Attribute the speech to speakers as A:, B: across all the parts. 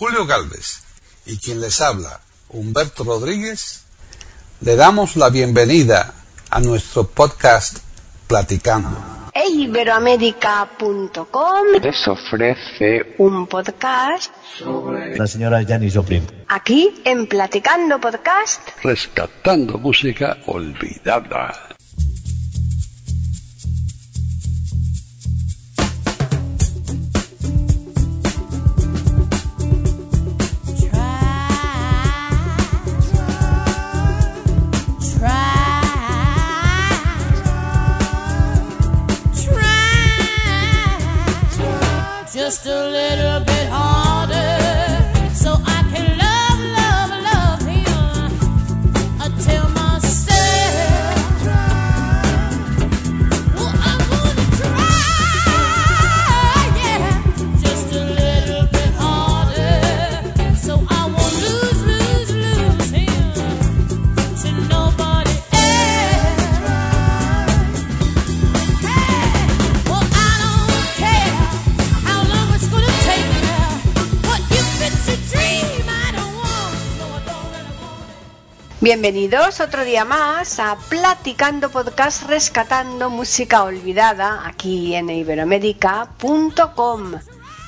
A: Julio Galvez y quien les habla, Humberto Rodríguez, le damos la bienvenida a nuestro podcast Platicando.
B: Iberoamérica.com
C: les ofrece
B: un podcast
D: la señora Janis Joplin.
B: aquí en Platicando Podcast.
C: rescatando música olvidada.
B: Bienvenidos otro día más a Platicando Podcast Rescatando Música Olvidada aquí en iberoamérica.com.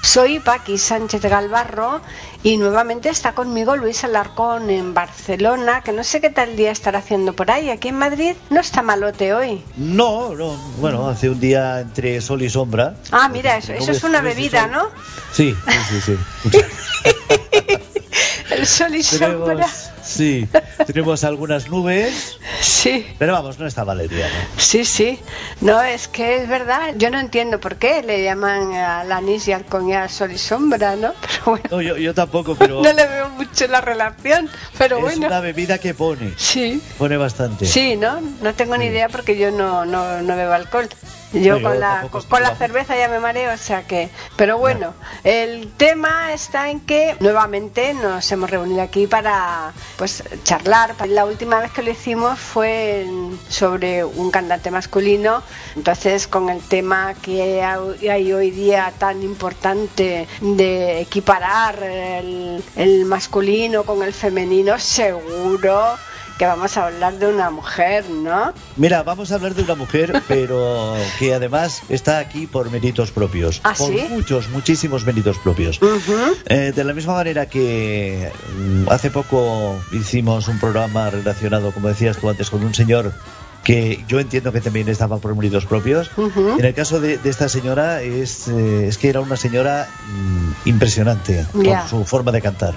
B: Soy Paqui Sánchez Galvarro y nuevamente está conmigo Luis Alarcón en Barcelona, que no sé qué tal día estará haciendo por ahí. Aquí en Madrid no está malote hoy.
D: No, no, bueno, hace un día entre sol y sombra.
B: Ah, mira, eso, eso es una bebida. ¿no?
D: Sí, sí, sí. sí.
B: El sol y sombra.
D: sí, tenemos algunas nubes,
B: Sí.
D: pero vamos, no está Valeria, ¿no?
B: Sí, sí. No, es que es verdad. Yo no entiendo por qué le llaman al anís y al coñac sol y sombra, ¿no? Pero bueno,
D: No, yo, yo tampoco, pero
B: no le veo mucho la relación. Pero
D: es
B: bueno.
D: una bebida que pone,
B: Sí.
D: pone bastante.
B: Sí, ¿no? No tengo ni idea porque yo no, no, no bebo alcohol. Yo con la, con, la cerveza ya me mareo, o sea que... Pero bueno, el tema está en que nuevamente nos hemos reunido aquí para pues charlar. La última vez que lo hicimos fue sobre un cantante masculino, entonces con el tema que hay hay hoy día tan importante de equiparar el, el masculino con el femenino, seguro que vamos a hablar de una mujer, ¿no?
D: Mira, vamos a hablar de una mujer, pero que además está aquí por méritos propios.
B: ¿Ah,
D: por
B: sí?
D: muchos, muchísimos méritos propios. Eh, de la misma manera que mm, hace poco hicimos un programa relacionado, como decías tú antes, con un señor que yo entiendo que también estaba por méritos propios. En el caso de, de esta señora es, eh, es que era una señora mm, impresionante por su forma de cantar.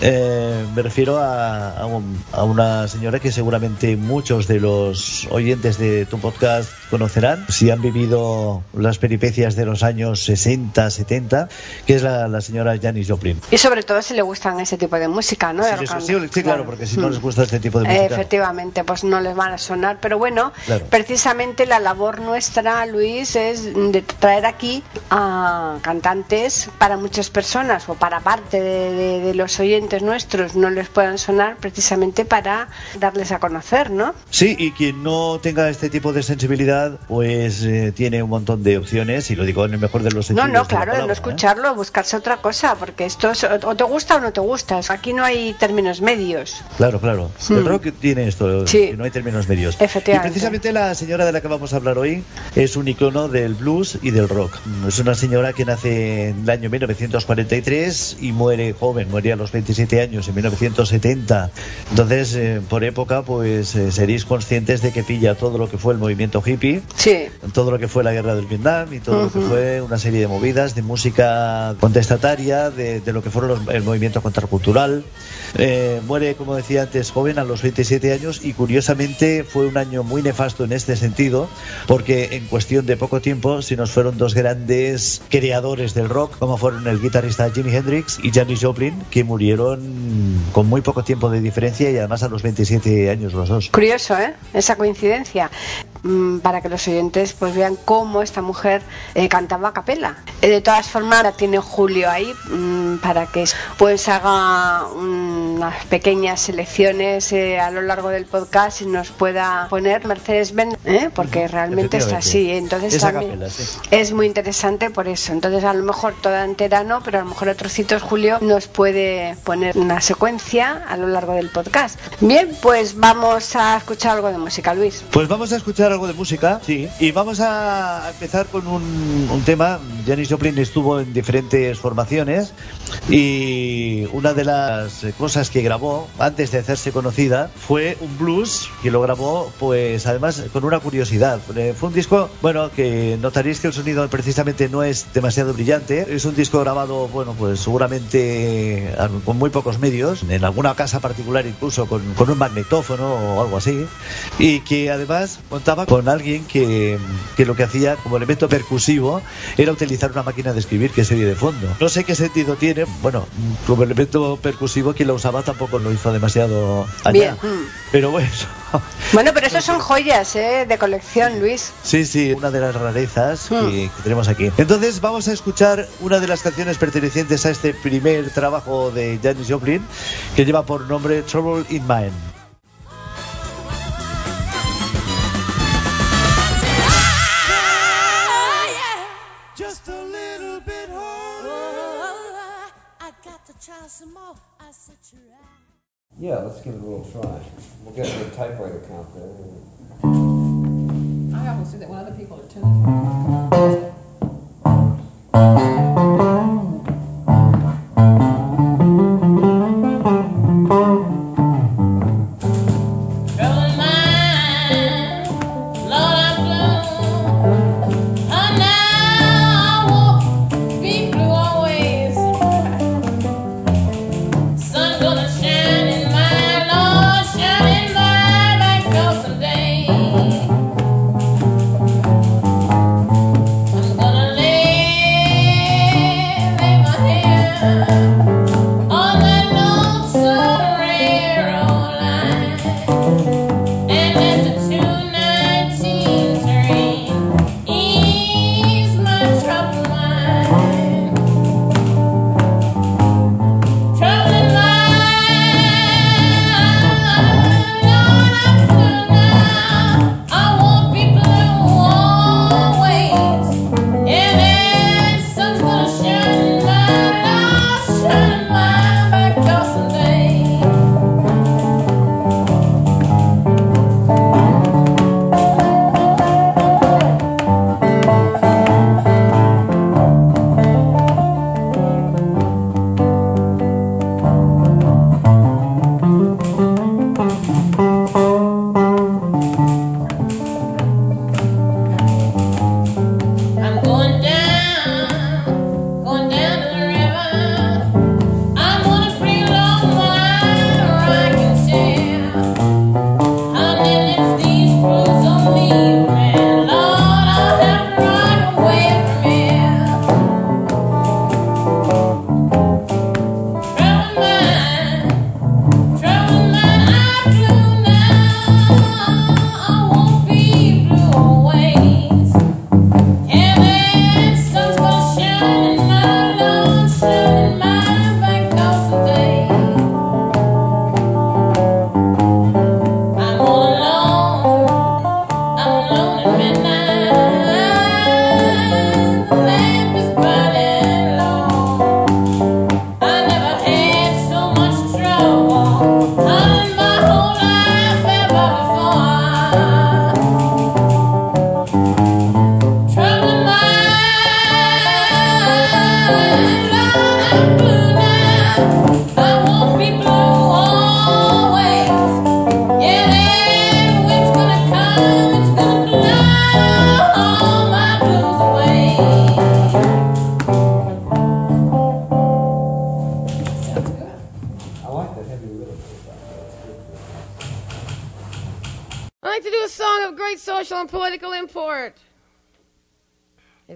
D: Eh, me refiero a, a un- a una señora que seguramente muchos de los oyentes de tu podcast conocerán, si han vivido las peripecias de los años 60, 70, que es la, la señora Janis Joplin.
B: Y sobre todo si le gustan ese tipo de música, ¿no?
D: Sí,
B: De and
D: sí, sí, claro, porque si no les gusta este tipo de música.
B: Efectivamente, pues no les van a sonar. Pero bueno,
D: Claro.
B: precisamente la labor nuestra, Luis, es de traer aquí a cantantes para muchas personas o para parte de, de- de los oyentes nuestros no les puedan sonar precisamente para darles a conocer, ¿no?
D: Sí, y quien no tenga este tipo de sensibilidad, pues eh, tiene un montón de opciones, y lo digo en el mejor de los
B: No,
D: sentidos.
B: no,
D: la
B: claro,
D: palabra,
B: no
D: ¿eh?
B: escucharlo, buscarse otra cosa, porque esto es, o te gusta o no te gusta. Aquí no hay términos medios.
D: Claro, claro.
B: Mm.
D: El rock tiene esto,
B: Sí.
D: que no hay términos medios.
B: Efectivamente.
D: Y precisamente la señora de la que vamos a hablar hoy es un icono del blues y del rock. Es una señora que nace en el año 1943 y muere joven, muere a los 27 años en 1970. Entonces, eh, por época, pues eh, seréis conscientes de que pilla todo lo que fue el movimiento hippie,
B: Sí.
D: todo lo que fue la guerra del Vietnam y todo lo que fue una serie de movidas de música contestataria, de, de lo que fueron los- el movimiento contracultural. Eh, muere, como decía antes, joven a los 27 años y curiosamente fue un año muy nefasto en este sentido porque en cuestión de poco tiempo se nos fueron dos grandes creadores del rock como fueron el guitarrista Jimi Hendrix y Janis Joplin que murieron con muy poco tiempo de diferencia y además a los 27 años los dos.
B: Curioso, ¿eh? Esa coincidencia. Mm, para que los oyentes pues vean cómo esta mujer eh, cantaba a capela. Eh, de todas formas, la tiene Julio ahí mm, para que pues haga unas pequeñas selecciones eh, a lo largo del podcast y nos pueda poner Mercedes Benz, ¿eh? porque realmente está así. Entonces también
D: capela, sí.
B: es muy interesante por eso. Entonces a lo mejor toda entera no, pero a lo mejor a trocitos Julio nos puede poner una secuencia a lo largo del podcast. Bien, pues vamos a escuchar algo de música, Luis.
D: Pues vamos a escuchar algo de música, sí, y vamos a empezar con un, un tema. Janis Joplin estuvo en diferentes formaciones y una de las cosas que grabó antes de hacerse conocida fue un blues que lo grabó, pues además con una curiosidad. Eh, Fue un disco, bueno, que notaréis que el sonido precisamente no es demasiado brillante. Es un disco grabado, bueno, pues seguramente con muy pocos medios, en alguna casa particular incluso con, con un magnetófono o algo así, y que además contaba con alguien que, que lo que hacía como elemento percusivo era utilizar una máquina de escribir que se oye de fondo. No sé qué sentido tiene, bueno, como elemento percusivo quien lo usaba tampoco lo hizo demasiado allá.
B: Bien.
D: Pero bueno,
B: Bueno, pero eso son joyas ¿eh? de colección, Luis.
D: sí, sí, una de las rarezas
B: Hmm.
D: que, que tenemos aquí. Entonces vamos a escuchar una de las canciones pertenecientes a este primer trabajo de Janis Joplin que lleva por nombre Trouble in Mind.
E: Typewriter count there.
F: I always do that when other people are tuning.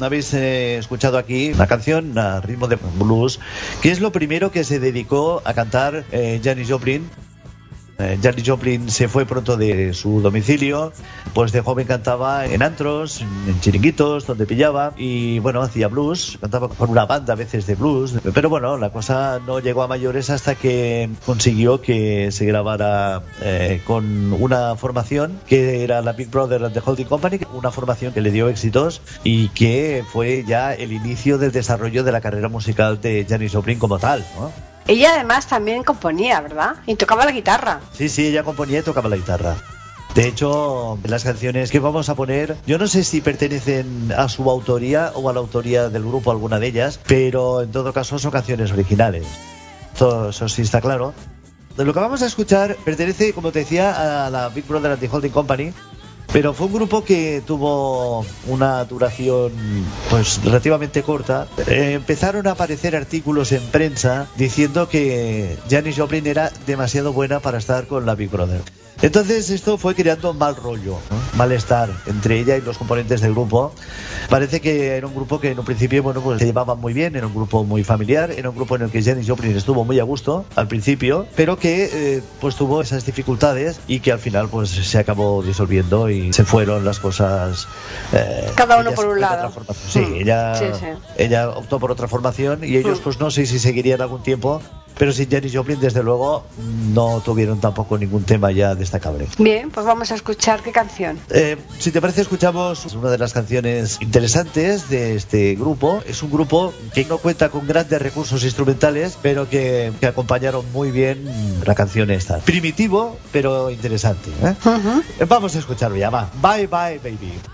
D: Habéis eh, escuchado aquí una canción a ritmo de blues, que es lo primero que se dedicó a cantar eh, Janis Joplin. Eh, Janis Joplin se fue pronto de su domicilio, pues de joven cantaba en antros, en, en chiringuitos, donde pillaba, y bueno, hacía blues, cantaba con una banda a veces de blues, pero bueno, la cosa no llegó a mayores hasta que consiguió que se grabara eh, con una formación que era la Big Brother and the Holding Company, una formación que le dio éxitos y que fue ya el inicio del desarrollo de la carrera musical de Janis Joplin como tal, ¿no?
B: Ella además también componía, ¿verdad? Y tocaba la guitarra.
D: Sí, sí, ella componía y tocaba la guitarra. De hecho, las canciones que vamos a poner, yo no sé si pertenecen a su autoría o a la autoría del grupo, alguna de ellas, pero en todo caso son canciones originales. Todo eso sí está claro. Lo que vamos a escuchar pertenece, como te decía, a la Big Brother and the Holding Company, pero fue un grupo que tuvo una duración pues relativamente corta. Eh, empezaron a aparecer artículos en prensa diciendo que Janis Joplin era demasiado buena para estar con la Big Brother. Entonces esto fue creando mal rollo, ¿no? malestar entre ella y los componentes del grupo. Parece que era un grupo que en un principio bueno pues se llevaban muy bien, era un grupo muy familiar, era un grupo en el que Janis Joplin estuvo muy a gusto al principio, pero que eh, pues tuvo esas dificultades y que al final pues se acabó disolviendo y se fueron las cosas. eh,
B: Cada uno por un lado.
D: Sí,
B: Mm.
D: ella,
B: Sí, sí.
D: ella optó por otra formación y ellos
B: Mm.
D: pues no sé si seguirían algún tiempo, pero sin Janis Joplin desde luego no tuvieron tampoco ningún tema ya destacable.
B: Bien, pues vamos a escuchar qué canción.
D: Eh, si te parece, escuchamos una de las canciones interesantes de este grupo. Es un grupo que no cuenta con grandes recursos instrumentales, pero que, que acompañaron muy bien la canción esta. Primitivo, pero interesante. ¿eh? Vamos a escucharlo ya, va. Bye bye, baby.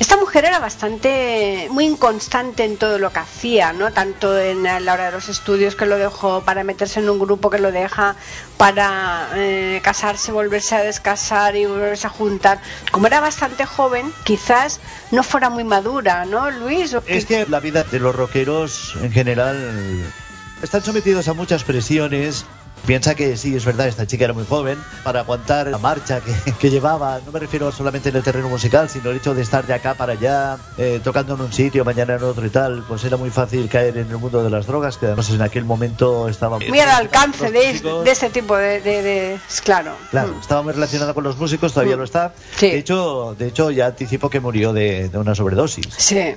B: Esta mujer era bastante, muy inconstante en todo lo que hacía, ¿no? Tanto en la hora de los estudios que lo dejó para meterse en un grupo que lo deja para eh, casarse, volverse a descasar y volverse a juntar. Como era bastante joven, quizás no fuera muy madura, ¿no, Luis?
D: Es que la vida de los rockeros en general están sometidos a muchas presiones. Piensa que sí, es verdad, esta chica era muy joven para aguantar la marcha que, que llevaba. No me refiero solamente en el terreno musical, sino el hecho de estar de acá para allá, eh, tocando en un sitio, mañana en otro y tal. Pues era muy fácil caer en el mundo de las drogas, que además en aquel momento estaba
B: Muy al alcance
D: Los
B: de,
D: músicos.
B: de ese tipo de... de- de- claro.
D: Claro,
B: Mm.
D: estaba muy relacionada con los músicos, todavía
B: Mm.
D: lo está.
B: Sí.
D: De hecho, de hecho ya anticipo que murió de, de una sobredosis.
B: Sí.
D: ¿eh?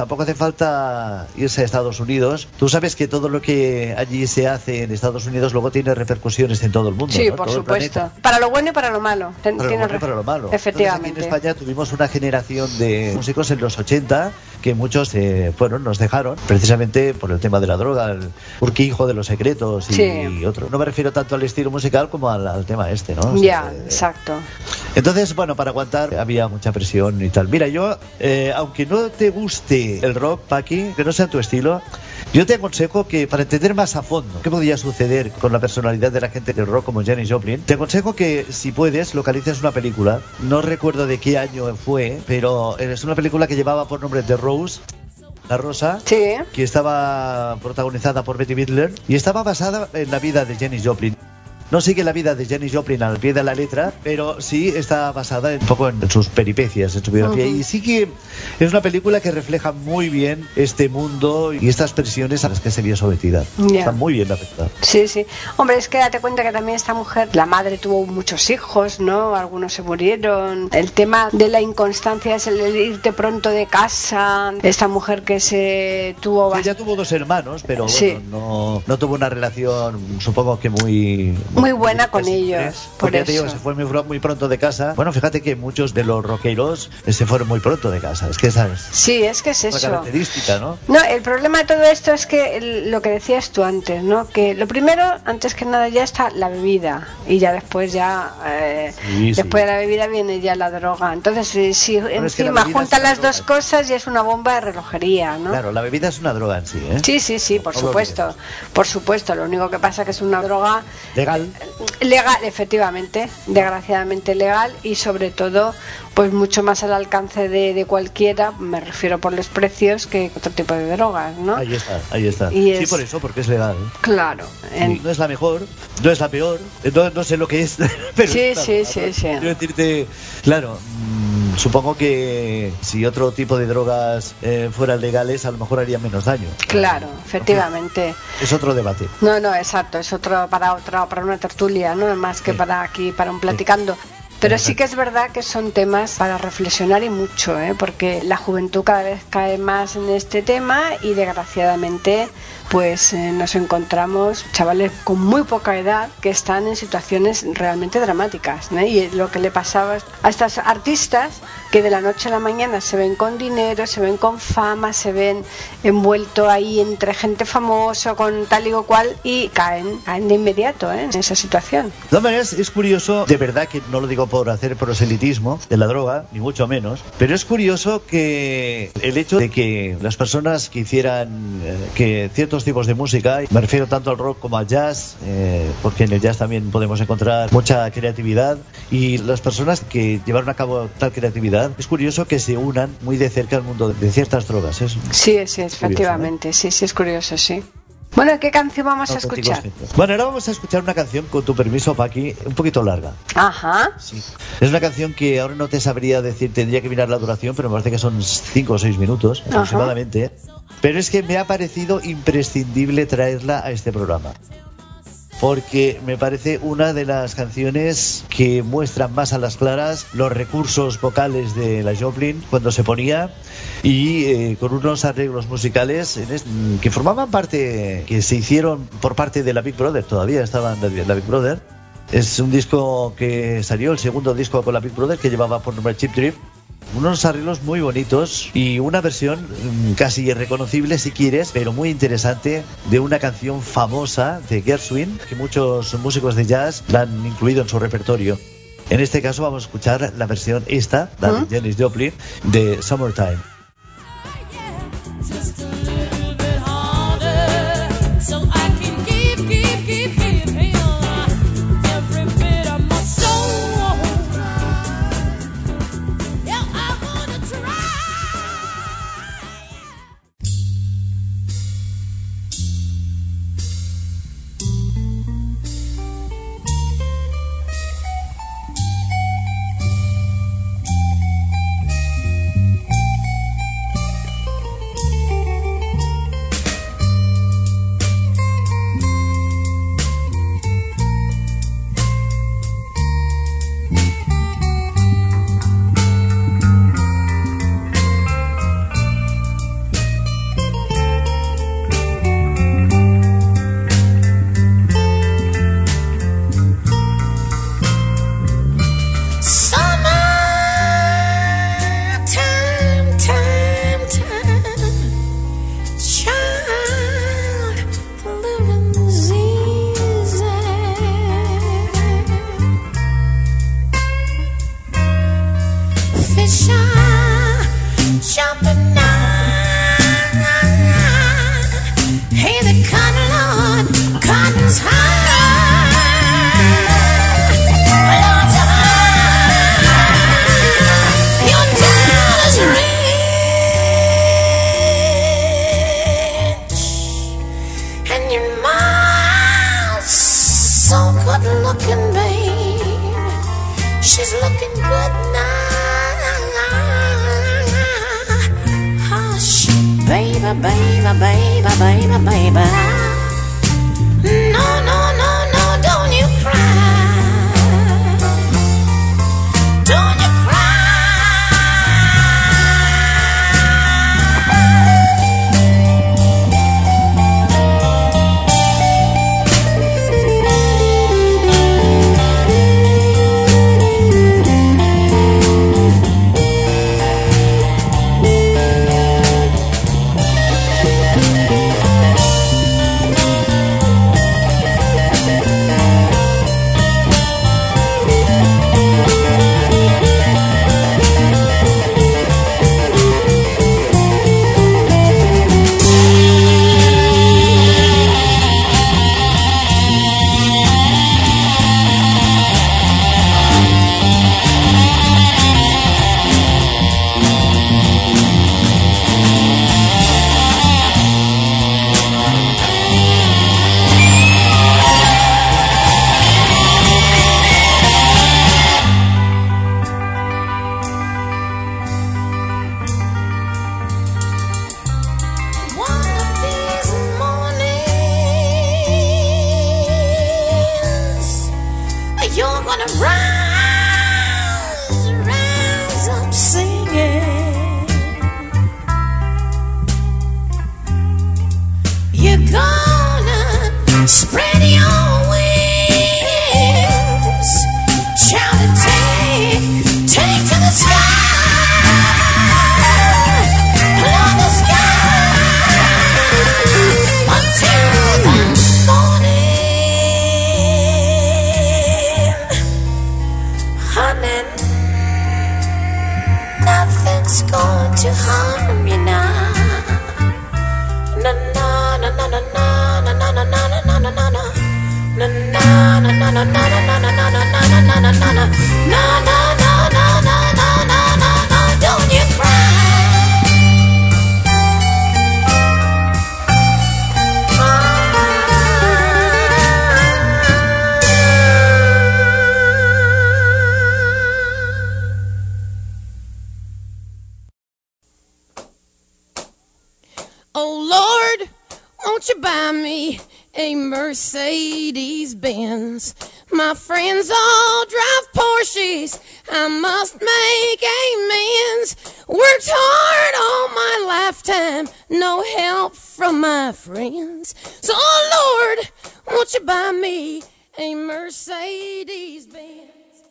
D: Tampoco hace falta irse a Estados Unidos. Tú sabes que todo lo que allí se hace en Estados Unidos luego tiene repercusiones en todo el mundo.
B: Sí,
D: ¿no?
B: por
D: Todo
B: supuesto. Para lo bueno y para lo malo.
D: Para lo bueno y para lo malo.
B: Efectivamente.
D: Entonces, aquí en España tuvimos una generación de músicos en los 80 que muchos eh, bueno, nos dejaron precisamente por el tema de la droga, el Urquijo de los secretos y,
B: Sí.
D: otro. No me refiero tanto al estilo musical como al, al tema este, ¿no? O sea,
B: Ya,
D: eh,
B: exacto.
D: entonces, bueno, para aguantar había mucha presión y tal. Mira, yo, eh, aunque no te guste el rock, Paqui, que no sea tu estilo, yo te aconsejo que para entender más a fondo qué podría suceder con la personalidad de la gente del rock como Janis Joplin, te aconsejo que si puedes localices una película. No recuerdo de qué año fue, pero es una película que llevaba por nombre The Rose. La Rosa,
B: Sí.
D: que estaba protagonizada por Betty Midler y estaba basada en la vida de Janis Joplin. No sigue la vida de Janis Joplin al pie de la letra, pero sí está basada un poco en sus peripecias, en su biografía. Y sí que es una película que refleja muy bien este mundo y estas presiones a las que se vio sometida. Está muy bien la película.
B: Sí, sí. Hombre, es que date cuenta que también esta mujer, la madre tuvo muchos hijos, ¿no? Algunos se murieron. El tema de la inconstancia es el irte pronto de casa. Esta mujer que se tuvo
D: Ella tuvo dos hermanos, pero
B: Sí.
D: bueno, no, no tuvo una relación, supongo que muy...
B: Muy buena con ellos, por
D: te digo, se fue muy, muy pronto de casa. Bueno, fíjate que muchos de los rockeros se fueron muy pronto de casa. Es que esa es
B: Sí, es que es
D: una
B: eso.
D: característica, ¿no?
B: No, el problema de todo esto es que el- lo que decías tú antes, ¿no? Que lo primero, antes que nada, ya está la bebida y ya después ya, eh,
D: Sí, sí.
B: después de la bebida viene ya la droga. Entonces, si, si
D: es que la
B: encima
D: es una
B: las dos cosas, ya es una bomba de relojería, ¿no?
D: Claro, la bebida es una droga en sí, ¿eh?
B: Sí, sí, sí, por
D: No
B: supuesto, por supuesto. Lo único que pasa que es una droga
D: Legal.
B: Legal, efectivamente, desgraciadamente legal y sobre todo, pues mucho más al alcance de, de cualquiera. Me refiero por los precios que otro tipo de drogas, ¿no?
D: Ahí está, ahí está.
B: Y
D: Sí,
B: es-
D: por eso, porque es legal.
B: Claro. en-
D: Sí, No es la mejor, no es la peor, eh, no, no sé lo que es. Pero
B: Sí,
D: la
B: sí, sí,
D: ¿no?
B: sí.
D: Quiero decirte, claro, mm, supongo que si otro tipo de drogas eh, fueran legales, a lo mejor harían menos daño.
B: Claro, efectivamente.
D: Es otro debate.
B: No, no, exacto, es otro para otra para una tertulia, no más que
D: Sí.
B: para aquí para un platicando. Pero sí que es verdad que son temas para reflexionar y mucho, ¿eh? porque la juventud cada vez cae más en este tema y desgraciadamente pues eh, nos encontramos chavales con muy poca edad que están en situaciones realmente dramáticas. Y lo que le pasaba a estas artistas que de la noche a la mañana se ven con dinero, se ven con fama, se ven envueltos ahí entre gente famosa, con tal y cual, y caen, caen de inmediato ¿eh? en esa situación.
D: De todas maneras, es curioso, de verdad que no lo digo por hacer proselitismo de la droga, ni mucho menos, pero es curioso que el hecho de que las personas que hicieran eh, que ciertos tipos de música, me refiero tanto al rock como al jazz, eh, porque en el jazz también podemos encontrar mucha creatividad, y las personas que llevaron a cabo tal creatividad, es curioso que se unan muy de cerca al mundo de ciertas drogas. Es,
B: Sí, sí,
D: curioso,
B: efectivamente, sí, sí, es curioso, sí. Bueno, ¿qué canción vamos a escuchar?
F: Bueno, ahora vamos a escuchar una canción, con tu permiso, Paqui, un poquito larga.
B: Ajá.
F: Sí. Es una canción que ahora no te sabría decir, tendría que mirar la duración, pero me parece que son 5 o 6 minutos
B: Ajá.
F: aproximadamente. Pero es que me ha parecido imprescindible traerla a este programa. Porque me parece una de las canciones que muestran más a las claras los recursos vocales de la Joplin cuando se ponía y eh, con unos arreglos musicales en es- que formaban parte, que se hicieron por parte de la Big Brother, todavía estaban la, la Big Brother. Es un disco que salió, el segundo disco con la Big Brother, que llevaba por nombre Chip Trip. Unos arreglos muy bonitos y una versión mm, casi irreconocible si quieres, pero muy interesante de una canción famosa de Gershwin, que muchos músicos de jazz la han incluido en su repertorio. En este caso vamos a escuchar la versión esta, la
B: ¿Mm?
F: de Janis Joplin, de Summertime.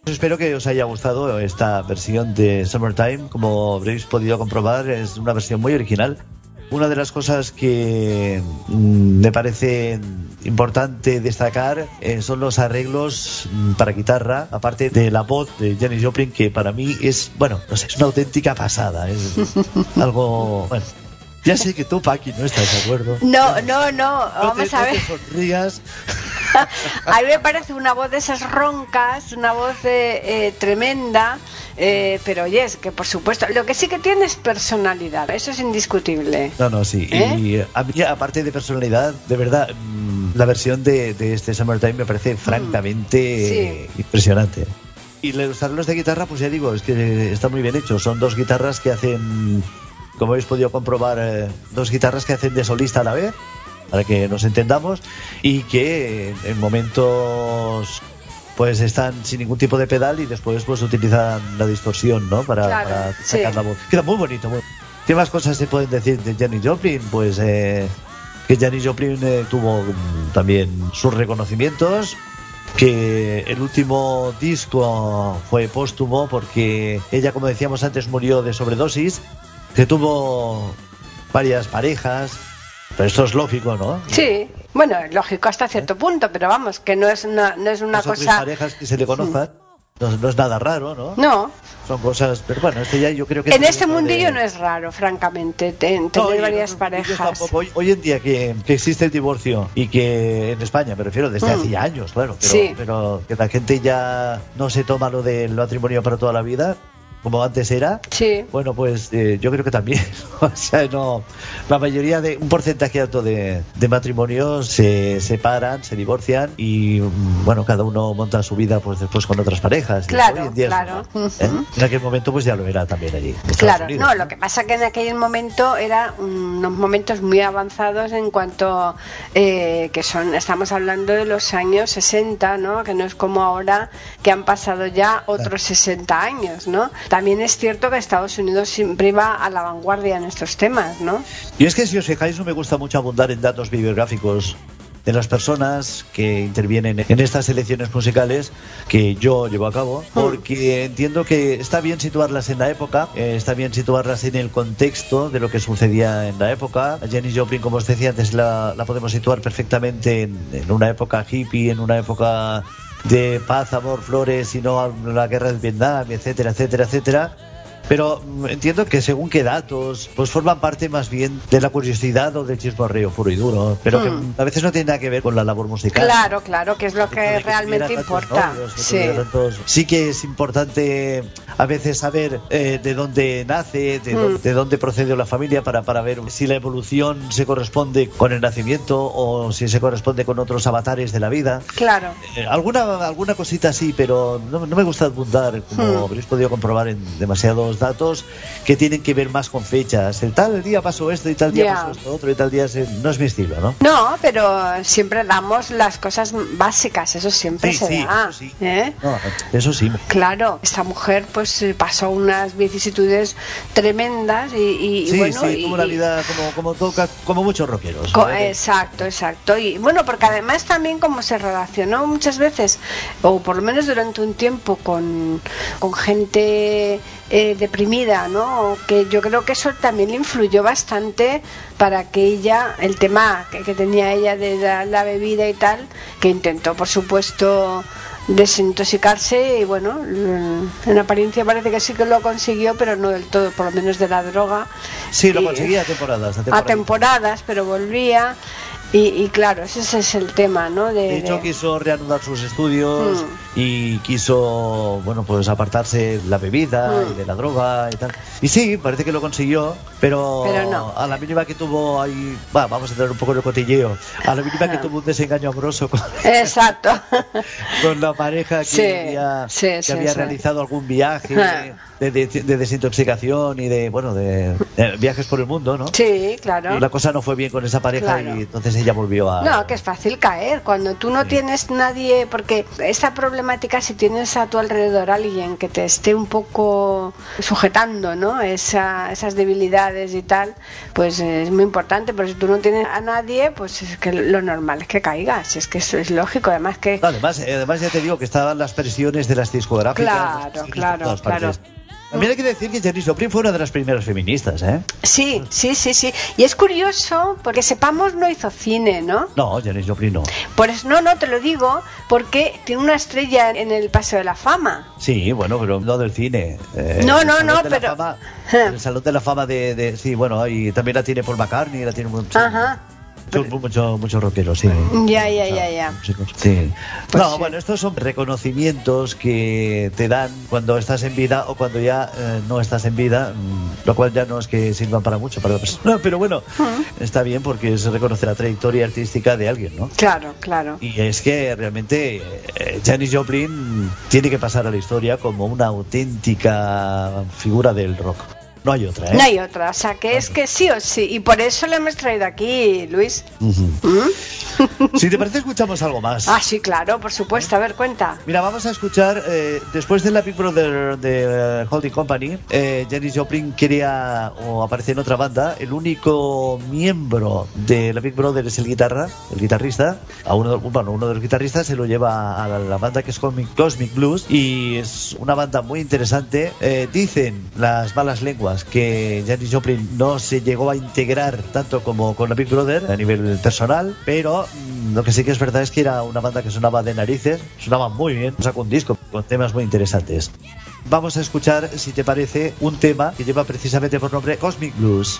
D: Espero que os haya gustado esta versión de Summertime. Como habréis podido comprobar, es una versión muy original. Una de las cosas que mm, me parece importante destacar eh, son los arreglos mm, para guitarra, aparte de la voz de Janis Joplin, que para mí es, bueno, no sé, es una auténtica pasada. Es algo, bueno. Ya sé que tú, Paqui, no estás de acuerdo.
B: No, no, no,
D: No
B: vamos
D: te-
B: a
D: no te
B: ver.
D: sonrías.
B: A mí me parece una voz de esas roncas, una voz eh, eh, tremenda, eh, pero oye, es que por supuesto, lo que sí que tiene es personalidad, eso es indiscutible.
D: No, no, sí. Y eh, a mí, aparte de personalidad, de verdad, mm, la versión de, de este Summertime me parece francamente
B: Mm. Sí.
D: eh, impresionante. Y los arreglos de guitarra, pues ya digo, es que está muy bien hecho. Son dos guitarras que hacen, como habéis podido comprobar, eh, dos guitarras que hacen de solista a la vez, para que nos entendamos, y que en momentos pues están sin ningún tipo de pedal y después pues utilizan la distorsión, ¿no? Para,
B: Claro,
D: para
B: sí.
D: sacar la voz. Queda muy bonito. muy- ¿Qué más cosas se pueden decir de Janis Joplin? Pues eh, que Janis Joplin eh, tuvo también sus reconocimientos, que el último disco fue póstumo porque ella, como decíamos antes, murió de sobredosis, que tuvo varias parejas, pero esto es lógico, ¿no?
B: Sí, bueno, lógico hasta cierto punto, pero vamos, que no es una, no es una cosa...
D: parejas que se le conozcan, no, no es nada raro, ¿no?
B: No,
D: Son cosas, pero bueno, esto ya yo creo que...
B: en
D: es
B: este
D: de-
B: mundillo no es raro, francamente, tener varias parejas.
D: Hoy, hoy en día que, que existe el divorcio y que en España, me refiero desde
B: Mm.
D: hace años, claro, pero,
B: Sí.
D: pero que la gente ya no se toma lo del matrimonio para toda la vida, como antes era.
B: Sí,
D: Bueno, pues eh, yo creo que también. o sea, no. La mayoría de. Un porcentaje alto de, de matrimonios se separan, se divorcian y, mm, bueno, cada uno monta su vida pues después con otras parejas.
B: Claro, claro.
D: ¿eh?
B: Ujú.
D: En aquel momento, pues ya lo era también allí.
B: Claro,
D: Unidos,
B: no, lo que pasa que en aquel momento eran unos momentos muy avanzados en cuanto eh, que son, estamos hablando de los años 60, ¿no? Que no es como ahora que han pasado ya otros 60 años, ¿no? También es cierto que Estados Unidos siempre va a la vanguardia en estos temas, ¿no?
D: Y es que si os fijáis no me gusta mucho abundar en datos bibliográficos de las personas que intervienen en estas elecciones musicales que yo llevo a cabo, porque entiendo que está bien situarlas en la época, eh, está bien situarlas en el contexto de lo que sucedía en la época. Jenny Joplin, como os decía antes, la, la podemos situar perfectamente en, en una época hippie, en una época de paz, amor, flores y no la guerra del Vietnam, etcétera, etcétera, etcétera. Pero mm, entiendo que según qué datos, pues forman parte más bien de la curiosidad o del chismorreo puro y duro, pero que
B: Mm.
D: a veces no tiene nada que ver con la labor musical.
B: Claro, claro, que es lo que
D: que
B: realmente importa.
D: novios, que
B: Sí,
D: tantos- Sí que es importante a veces saber eh, de dónde nace, de,
B: Mm.
D: dónde, de dónde procede la familia para, para ver si la evolución se corresponde con el nacimiento o si se corresponde con otros avatares de la vida.
B: claro.
D: Eh, alguna, alguna cosita sí, pero no, no me gusta apuntar, como
B: Hmm.
D: habréis podido comprobar en demasiados datos, que tienen que ver más con fechas. El tal día pasó esto y tal día
B: Ya.
D: pasó esto otro y tal día... se- No es mi estilo, ¿no?
B: No, pero siempre damos las cosas básicas, eso siempre
D: Sí,
B: se
D: sí,
B: da.
D: eso sí.
B: ¿eh?
D: No, eso sí.
B: Claro, esta mujer pues eh, pasó unas vicisitudes tremendas y, y- y
D: Sí,
B: bueno,
D: sí, tuvo la
B: y-
D: vida como, como, toca, como muchos rockeros.
B: co-
D: ¿vale?
B: exacto, exacto. Y bueno, porque además también como se relacionó muchas veces, o por lo menos durante un tiempo, con, con gente eh, deprimida, ¿no? Que yo creo que eso también le influyó bastante para que ella, el tema que, que tenía ella de la, la bebida y tal, que intentó, por supuesto, desintoxicarse y bueno, en apariencia parece que sí que lo consiguió, pero no del todo, por lo menos de la droga.
D: Sí, lo
B: Y-
D: conseguía a temporadas. A temporadas,
B: pero volvía. Y, y claro, ese es el tema, ¿no? De,
D: De hecho,
B: de-
D: quiso reanudar sus estudios
B: Mm.
D: y quiso, bueno, pues apartarse de la bebida
B: Mm.
D: y de la droga y tal. Y sí, parece que lo consiguió, pero,
B: Pero no.
D: a la mínima que tuvo ahí, va, vamos a tener un poco de cotilleo, a la mínima que tuvo un desengaño amoroso con,
B: Exacto.
D: con la pareja que
B: Sí,
D: había,
B: sí,
D: que
B: sí,
D: había realizado algún viaje. De, de- de desintoxicación y de, bueno, de, de viajes por el mundo, ¿no?
B: sí, claro.
D: Y la cosa no fue bien con esa pareja
B: Claro.
D: y entonces ella volvió a...
B: No, que es fácil caer. Cuando tú no tienes nadie, porque esta problemática, si tienes a tu alrededor alguien que te esté un poco sujetando, ¿no? Esa- esas debilidades y tal, pues es muy importante. Pero si tú no tienes a nadie, pues es que lo normal es que caigas. Es que eso es lógico. Además que.
D: Además, eh, además ya te digo que estaban las presiones de las discográficas.
B: Claro,
D: las
B: claro, claro.
D: También hay que decir que Janis Joplin fue una de las primeras feministas, ¿eh?
B: Sí, sí, sí, sí. Y es curioso, porque sepamos, no hizo cine, ¿no?
D: No, Janis Joplin no.
B: Por eso, no, no, te lo digo, porque tiene una estrella en el Paseo de la Fama.
D: Sí, bueno, pero no del cine. Eh,
B: No, no, no, pero-
D: Fama- el Salón de la Fama de, de- Sí, bueno, y también la tiene Paul McCartney, la tiene...
B: Ajá.
D: Mucho, mucho rockeros, sí.
B: Ya, ya, ya, ya.
D: Sí.
B: Pues
D: no,
B: sí.
D: bueno, estos son reconocimientos que te dan cuando estás en vida o cuando ya eh, no estás en vida, mm, lo cual ya no es que sirvan para mucho para la persona, pero bueno, está bien porque es reconocer la trayectoria artística de alguien, ¿no?
B: Claro, claro.
D: Y es que realmente eh, Janis Joplin tiene que pasar a la historia como una auténtica figura del rock. No hay otra, ¿eh?
B: No hay otra, o sea que es que sí o sí, y por eso lo hemos traído aquí, Luis. ¿Mm?
D: Si te parece, escuchamos algo más.
B: Ah, sí, claro, por supuesto, a ver, cuenta.
D: Mira, vamos a escuchar, eh, después de la Big Brother de eh, Holding Company, eh, Janis Joplin quería, o aparece en otra banda, el único miembro de la Big Brother es el guitarra, el guitarrista, a uno, de- bueno, uno de los guitarristas se lo lleva a la, la banda que es Cosmic, Cosmic Blues y es una banda muy interesante. Eh, dicen las malas lenguas que Janis Joplin no se llegó a integrar tanto como con la Big Brother a nivel personal, pero mm, lo que sí que es verdad es que era una banda que sonaba de narices, sonaba muy bien, sacó un disco con temas muy interesantes. Vamos a escuchar, si te parece, un tema que lleva precisamente por nombre Cosmic Blues.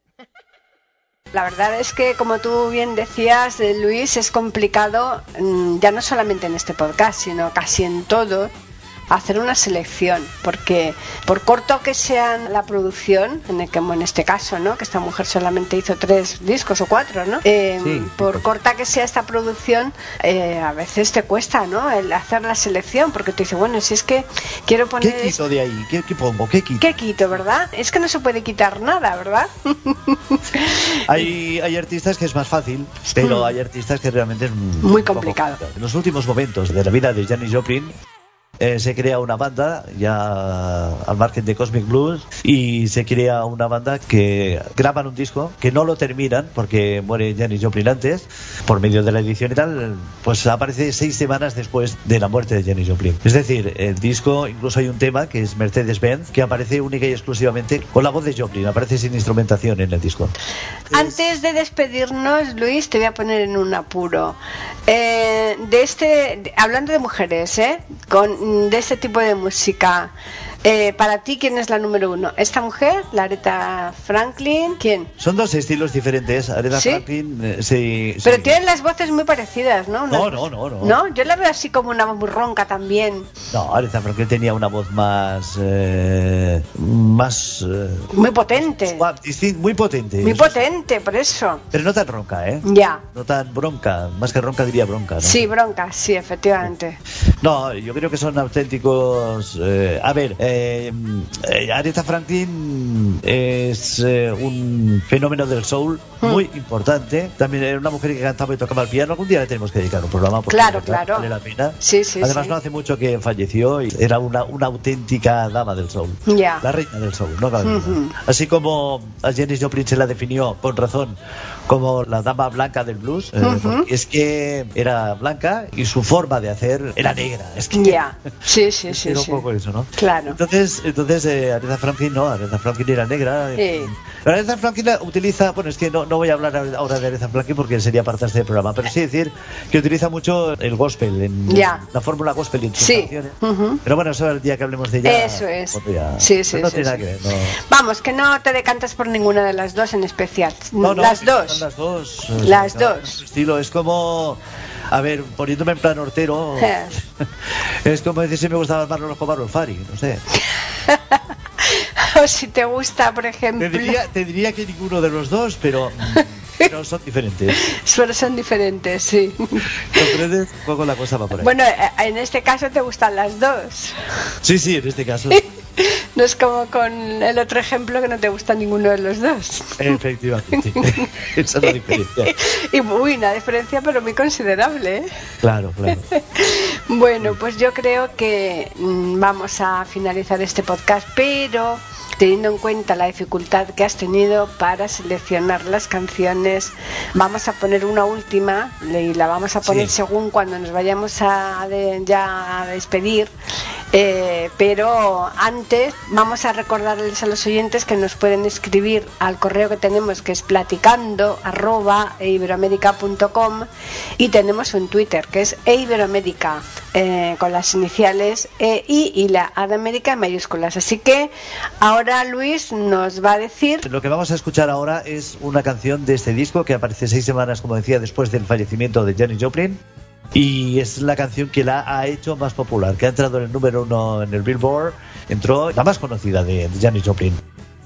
B: La verdad es que, como tú bien decías, eh, Luis, es complicado, mm, ya no solamente en este podcast, sino casi en todo, hacer una selección, porque por corto que sea la producción, en el que como en este caso, ¿no? Que esta mujer solamente hizo tres discos o cuatro, ¿no? Eh,
D: Sí,
B: por corta que sea esta producción, eh, a veces te cuesta, ¿no? El hacer la selección, porque tú dices, bueno, si es que quiero poner
D: ¿Qué quito de ahí? ¿Qué, qué pongo? ¿Qué quito?
B: ¿Qué quito, verdad? Es que no se puede quitar nada, ¿verdad?
D: Hay, hay artistas que es más fácil, pero
B: Mm.
D: hay artistas que realmente es
B: Muy complicado.
D: En los últimos momentos de la vida de Janis Joplin, eh, se crea una banda ya al margen de Cosmic Blues y se crea una banda que graban un disco que no lo terminan porque muere Janis Joplin antes por medio de la edición y tal pues aparece seis semanas después de la muerte de Janis Joplin es decir el disco incluso hay un tema que es Mercedes Benz que aparece única y exclusivamente con la voz de Joplin aparece sin instrumentación en el disco
B: Antes de despedirnos, Luis, te voy a poner en un apuro. Eh, de este, hablando de mujeres, ¿eh? Con, de este tipo de música, eh, para ti, ¿quién es la número uno? ¿Esta mujer, la Aretha Franklin? ¿Quién?
D: Son dos estilos diferentes. Aretha
B: ¿Sí?
D: Franklin, eh, sí,
B: Pero
D: sí.
B: tienen las voces muy parecidas, ¿no? Unas
D: No, no, no, no.
B: No, yo la veo así como una voz muy ronca también,
D: No, Aretha Franklin tenía una voz más. eh, más. eh,
B: muy potente,
D: muy potente.
B: muy
D: eso
B: potente, por eso.
D: Pero no tan ronca, ¿eh?
B: Ya.
D: No tan bronca. Más que ronca diría bronca, ¿no?
B: Sí, bronca, sí, efectivamente.
D: No, yo creo que son auténticos. eh, a ver, eh, eh, Aretha Franklin es eh, un fenómeno del soul
B: Hmm.
D: muy importante. También era una mujer que cantaba y tocaba el piano. Algún día le tenemos que dedicar un programa porque
B: Claro, claro.
D: vale la pena.
B: Sí, sí,
D: Además,
B: sí.
D: no hace mucho que falleció y era una, una auténtica dama del soul.
B: Ya.
D: La reina del soul, no duda.
B: Ujú.
D: Así como a Janis Joplin se la definió con razón como la dama blanca del blues, eh,
B: Ujú.
D: porque es que era blanca y su forma de hacer era negra. Es que
B: Ya. Sí, sí, sí.
D: era un poco eso, ¿no?
B: Claro.
D: Entonces, entonces eh, Aretha Franklin no, Aretha Franklin era negra.
B: Sí.
D: Pero Aretha Franklin utiliza, bueno, es que no, no voy a hablar ahora de Aretha Franklin porque sería parte de este programa, pero sí decir que utiliza mucho el gospel, en,
B: Ya.
D: la fórmula gospel en sus
B: Sí.
D: canciones.
B: Ujú.
D: Pero bueno, eso el día que hablemos de ella.
B: Eso es.
D: pues ya-
B: Sí, sí,
D: no
B: sí,
D: tiene nada que ver. No,
B: Vamos, que no te decantas por ninguna de las dos en especial.
D: No, no,
B: las dos.
D: Las dos.
B: Las dos.
D: su Estilo, es como. A ver, poniéndome en plan hortero. Es como decir si me gustaba más los Cobarros Fari, no sé.
B: o si te gusta, por ejemplo.
D: Te diría, te diría que ninguno de los dos, pero, pero son diferentes.
B: Pero son diferentes, sí.
D: ¿Comprendes? Un poco la cosa va por ahí.
B: Bueno, eh, en este caso te gustan las dos.
D: Sí, sí, en este caso.
B: No es como con el otro ejemplo que no te gusta ninguno de los dos.
D: Efectivamente. Esa es la diferencia.
B: Y uy, una diferencia pero muy considerable. ¿eh?
D: Claro, claro.
B: Bueno, pues yo creo que mm, vamos a finalizar este podcast, pero teniendo en cuenta la dificultad que has tenido para seleccionar las canciones, vamos a poner una última y la vamos a poner
D: Sí.
B: según cuando nos vayamos a de- ya a despedir. Eh, pero antes vamos a recordarles a los oyentes que nos pueden escribir al correo que tenemos que es platicando arroba eiberoamerica.com y tenemos un Twitter que es eiberoamérica eh, con las iniciales EI y la A de América en mayúsculas. Así que ahora Luis nos va a decir
D: Lo que vamos a escuchar ahora es una canción de este disco que aparece seis semanas, como decía, después del fallecimiento de Janis Joplin. Y es la canción que la ha hecho más popular, que ha entrado en el número uno en el Billboard, entró la más conocida de, de Janis Joplin.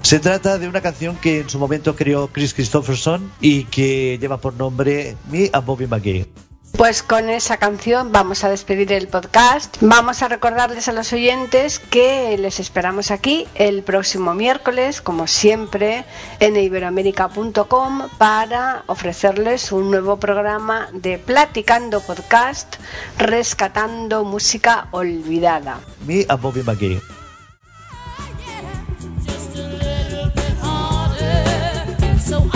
D: Se trata de una canción que en su momento creó Chris Christopherson y que lleva por nombre Me and Bobby McGee.
B: Pues con esa canción vamos a despedir el podcast. Vamos a recordarles a los oyentes que les esperamos aquí el próximo miércoles, como siempre, en iberoamérica.com para ofrecerles un nuevo programa de Platicando Podcast, rescatando música olvidada.
D: Me and Bobby McGee.
F: A so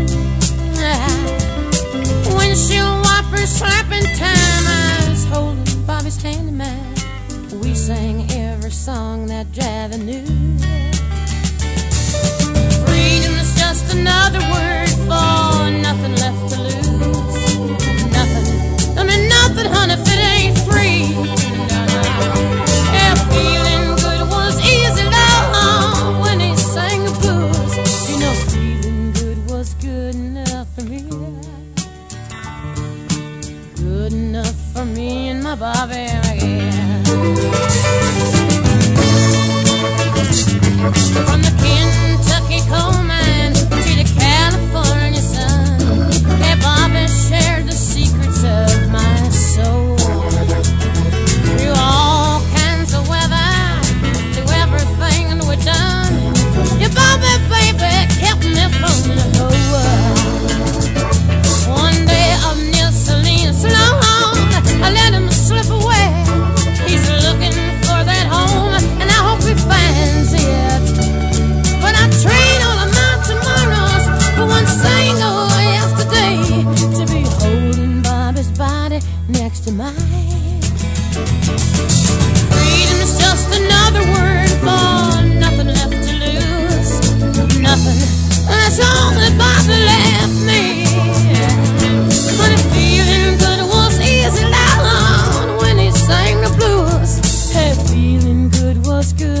F: Windshield wipers slapping time. Was good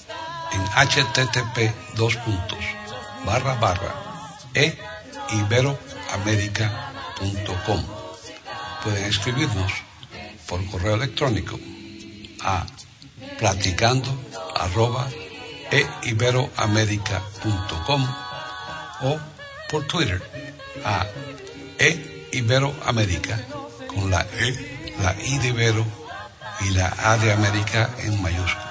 A: en http dos puntos barra barra e iberoamerica.com. Pueden escribirnos por correo electrónico a platicando arroba e iberoamerica.com o por Twitter a e con la e, la i de Ibero y la a de América en mayúsculas.